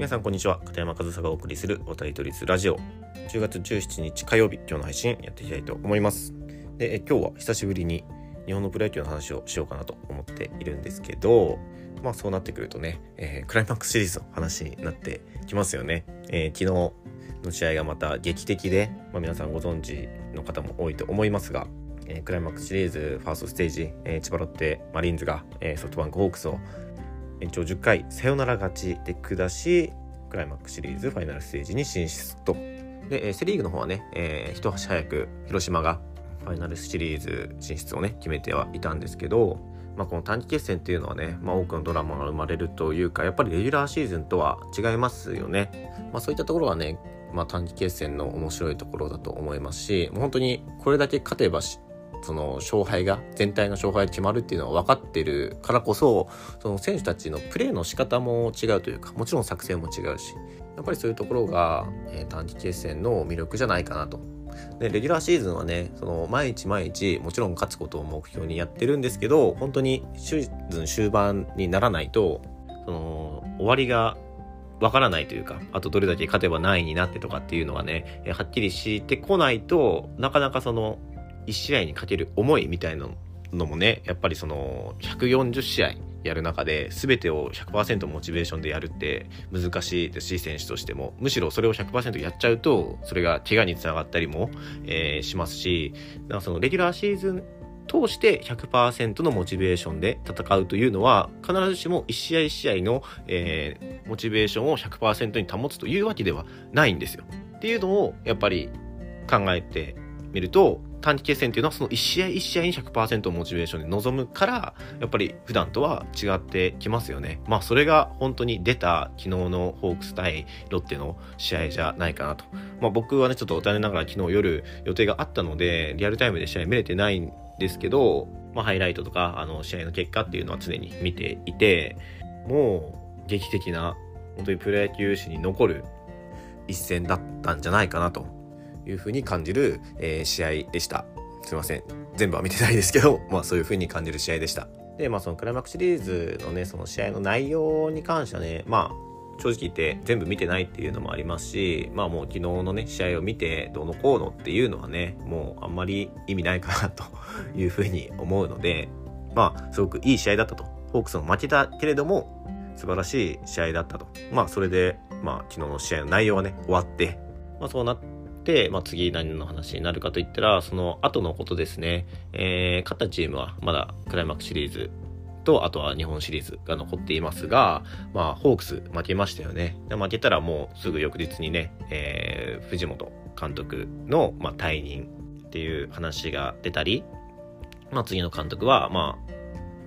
皆さんこんにちは。片山和沙がお送りするおたりとりつラジオ。10月17日火曜日今日の配信やっていきたいと思います。で今日は久しぶりに日本のプロ野球の話をしようかなと思っているんですけどまあそうなってくるとね、えー、クライマックスシリーズの話になってきますよね、えー、昨日の試合がまた劇的で、まあ、皆さんご存知の方も多いと思いますが、えー、クライマックスシリーズファーストステージ、えー、千葉ロッテマリーンズが、えー、ソフトバンクホークスを延長10回サヨナラ勝ちで下しクライマックスシリーズファイナルステージに進出と。でセ・リーグの方はね、えー、一足早く広島がファイナルシリーズ進出をね決めてはいたんですけど、まあ、この短期決戦っていうのはね、まあ、多くのドラマが生まれるというかやっぱりレギュラーシーズンとは違いますよね、まあ、そういったところはね、まあ、短期決戦の面白いところだと思いますしもう本当にこれだけ勝てばその勝敗が全体の勝敗が決まるっていうのは分かってるからこそその選手たちのプレーの仕方も違うというかもちろん作戦も違うしやっぱりそういうところが、えー、短期決戦の魅力じゃないかなと。でレギュラーシーズンはねその毎日毎日もちろん勝つことを目標にやってるんですけど本当にシーズン終盤にならないとその終わりがわからないというか、あとどれだけ勝てば何位になってとかっていうのがね、はっきりしてこないとなかなかその1試合にかける思いみたいなのもねやっぱりその140試合やる中で全てを100%モチベーションでやるって難しいですし選手としてもむしろそれを100%やっちゃうとそれが怪我につながったりも、えー、しますしだかそのレギュラーシーズン通して100%のモチベーションで戦うというのは必ずしも1試合1試合の、えー、モチベーションを100%に保つというわけではないんですよ。っていうのをやっぱり考えてみると短期決戦っていうのはその1試合1試合に100%モチベーションで臨むからやっぱり普段とは違ってきますよね。まあそれが本当に出た昨日のホークス対ロッテの試合じゃないかなと。まあ僕はねちょっと残念ながら昨日夜予定があったのでリアルタイムで試合見れてないんですけどまあハイライトとかあの試合の結果っていうのは常に見ていてもう劇的な本当にプロ野球史に残る一戦だったんじゃないかなと。いうふうに感じる、えー、試合でした。すいません。全部は見てないですけど、まあそういうふうに感じる試合でした。で、まあそのクライマックスシリーズのね、その試合の内容に関してはね、まあ正直言って全部見てないっていうのもありますし、まあもう昨日のね、試合を見てどうのこうのっていうのはね、もうあんまり意味ないかなというふうに思うので、まあすごくいい試合だったと。ホークスも負けたけれども、素晴らしい試合だったと。まあそれで、まあ昨日の試合の内容はね、終わって、まあそうなって、まあ、次何の話になるかといったら、その後のことですね。えー、勝ったチームはまだクライマックスシリーズと、あとは日本シリーズが残っていますが、まあ、ホークス負けましたよね。で負けたらもうすぐ翌日にね、えー、藤本監督の、まあ、退任っていう話が出たり、まあ、次の監督は、ま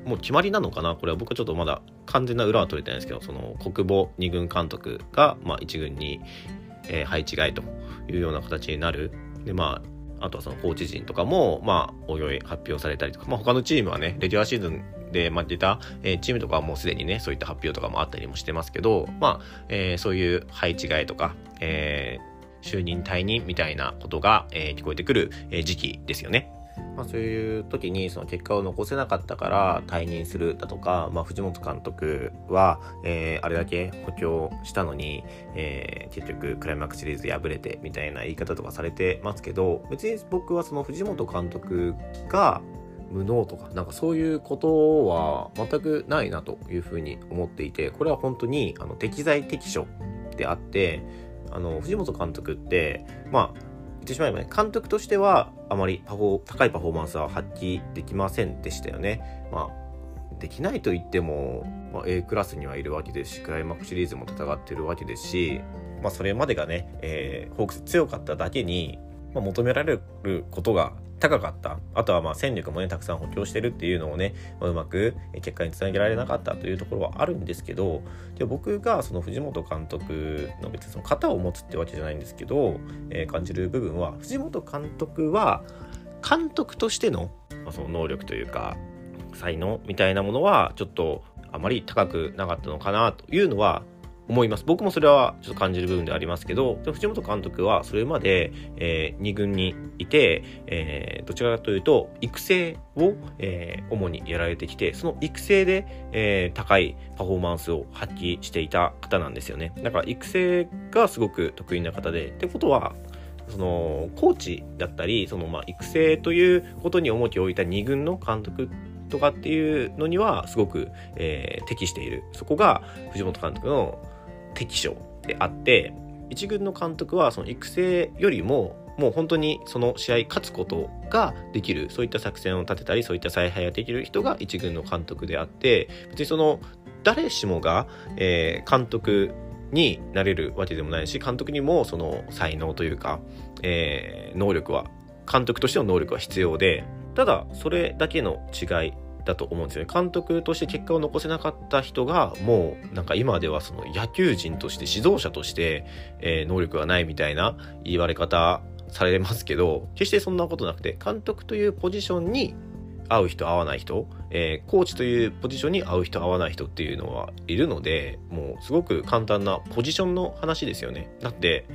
あ、もう決まりなのかな？これは僕はちょっとまだ完全な裏は取れてないんですけど、その国母2軍監督が、まあ、1軍に、えー、配置換えというような形になる。で、まあ、あとはそのコーチ陣とかも、まあ、おいおい発表されたりとか、まあ、他のチームはね、レギュラーシーズンで負けた、えー、チームとかはもうすでにね、そういった発表とかもあったりもしてますけど、まあ、えー、そういう配置換えとか、えー、就任退任みたいなことが、えー、聞こえてくる、え、時期ですよね。まあ、そういう時にその結果を残せなかったから退任するだとか、まあ、藤本監督は、えー、あれだけ補強したのに、えー、結局クライマックスシリーズ敗れてみたいな言い方とかされてますけど別に僕はその藤本監督が無能とかなんかそういうことは全くないなというふうに思っていてこれは本当にあの適材適所であってあの藤本監督ってまあってしまえばね、監督としてはあまりパフォ高いパフォーマンスは発揮できませんでしたよね。まあ、できないと言っても、まあ、A クラスにはいるわけですし、クライマックスシリーズも戦ってるわけですし、まあ、それまでがね、えー、ホークス強かっただけに、まあ、求められることが高かった。あとはまあ戦力もね、たくさん補強してるっていうのをね、まあ、うまく結果につなげられなかったというところはあるんですけど、で僕がその藤本監督の別にその型を持つってわけじゃないんですけど、えー、感じる部分は、藤本監督は監督としての,、まあ、その能力というか、才能みたいなものはちょっとあまり高くなかったのかなというのは思います。僕もそれはちょっと感じる部分でありますけど藤本監督はそれまで、えー、2軍にいて、えー、どちらかというと育成を、えー、主にやられてきてその育成で、えー、高いパフォーマンスを発揮していた方なんですよね。だから育成がすごく得意な方でってことはそのコーチだったりそのまあ育成ということに重きを置いた2軍の監督とかっていうのにはすごく、えー、適している。そこが藤本監督の適所であって一軍の監督はその育成よりももう本当にその試合勝つことができるそういった作戦を立てたりそういった采配ができる人が一軍の監督であって別にその誰しもが、えー、監督になれるわけでもないし監督にもその才能というか、えー、能力は監督としての能力は必要でただそれだけの違いだと思うんですよね。監督として結果を残せなかった人がもうなんか今ではその野球人として指導者として、えー、能力がないみたいな言われ方されますけど決してそんなことなくて監督というポジションに合う人合わない人、えー、コーチというポジションに合う人合わない人っていうのはいるのでもうすごく簡単なポジションの話ですよね。だって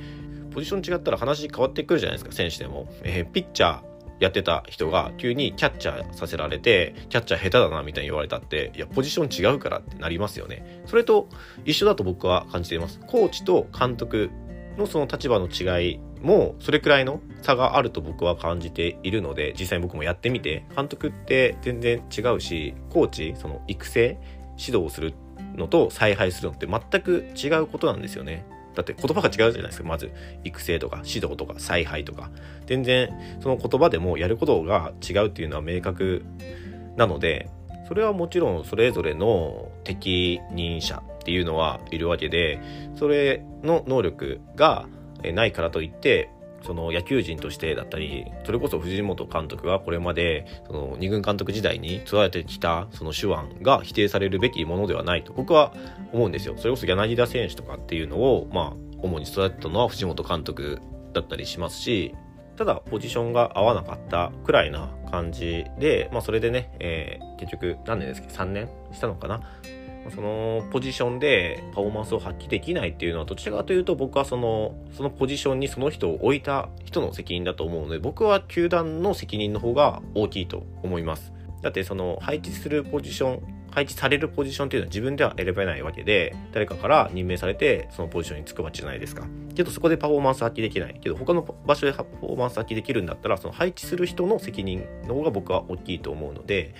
ポジション違ったら話変わってくるじゃないですか選手でも、えー、ピッチャーやってた人が急にキャッチャーさせられてキャッチャー下手だなみたいに言われたっていやポジション違うからってなりますよね。それと一緒だと僕は感じています。コーチと監督のその立場の違いもそれくらいの差があると僕は感じているので実際僕もやってみて監督って全然違うしコーチその育成指導をするのと采配するのって全く違うことなんですよね。だって言葉が違うじゃないですか。まず育成とか指導とか采配とか。全然その言葉でもやることが違うっていうのは明確なのでそれはもちろんそれぞれの適任者っていうのはいるわけでそれの能力がないからといってその野球人としてだったりそれこそ藤本監督がこれまでその2軍監督時代に育ててきたその手腕が否定されるべきものではないと僕は思うんですよ。それこそ柳田選手とかっていうのをまあ主に育てたのは藤本監督だったりしますしただポジションが合わなかったくらいな感じで、まあ、それでね、えー、結局何年ですけ？ど3年？したのかな？そのポジションでパフォーマンスを発揮できないっていうのはどちらかというと僕はそのそのポジションにその人を置いた人の責任だと思うので僕は球団の責任の方が大きいと思います。だってその配置するポジション配置されるポジションっていうのは自分では選べないわけで誰かから任命されてそのポジションにつくわけじゃないですか。けどそこでパフォーマンス発揮できない。けど他の場所でパフォーマンス発揮できるんだったらその配置する人の責任の方が僕は大きいと思うので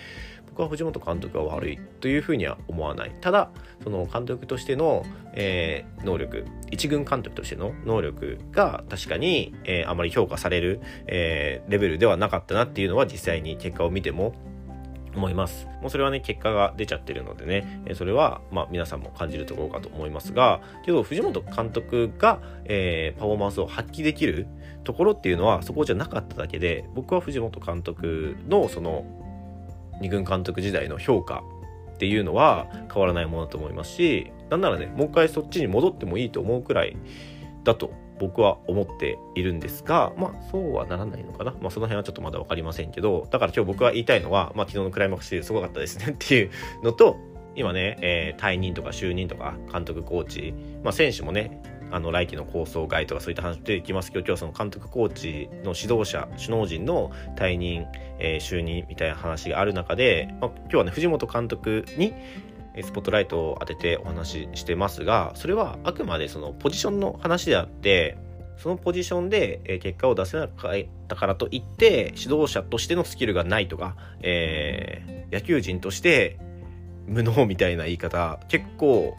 は藤本監督が悪いというふうには思わないただその監督としての、えー、能力一軍監督としての能力が確かに、えー、あまり評価される、えー、レベルではなかったなっていうのは実際に結果を見ても思います。もうそれはね、結果が出ちゃってるのでね、えそれは、まあ皆さんも感じるところかと思いますが、けど藤本監督が、えー、パフォーマンスを発揮できるところっていうのはそこじゃなかっただけで、僕は藤本監督のその2軍監督時代の評価っていうのは変わらないものだと思いますしなんならねもう一回そっちに戻ってもいいと思うくらいだと僕は思っているんですがまあそうはならないのかな。まあその辺はちょっとまだ分かりませんけどだから今日僕が言いたいのは、まあ、昨日のクライマックスシリーズすごかったですねっていうのと今ね、えー、退任とか就任とか監督コーチ、まあ、選手もねあの来季の構想外とかそういった話でいきますけど今日はその監督コーチの指導者首脳陣の退任、えー、就任みたいな話がある中で、まあ、今日はね藤本監督にスポットライトを当ててお話ししてますがそれはあくまでそのポジションの話であってそのポジションで結果を出せなかったからといって指導者としてのスキルがないとか、えー、野球人として無能みたいな言い方結構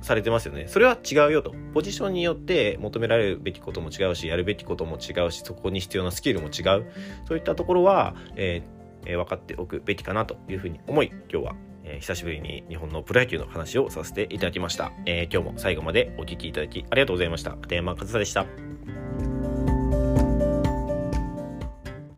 されてますよね。それは違うよと。ポジションによって求められるべきことも違うし、やるべきことも違うし、そこに必要なスキルも違う。そういったところは、えーえー、分かっておくべきかなというふうに思い、今日は、えー、久しぶりに日本のプロ野球の話をさせていただきました。え、今日も最後までお聴きいただきありがとうございました。片山和沙でした。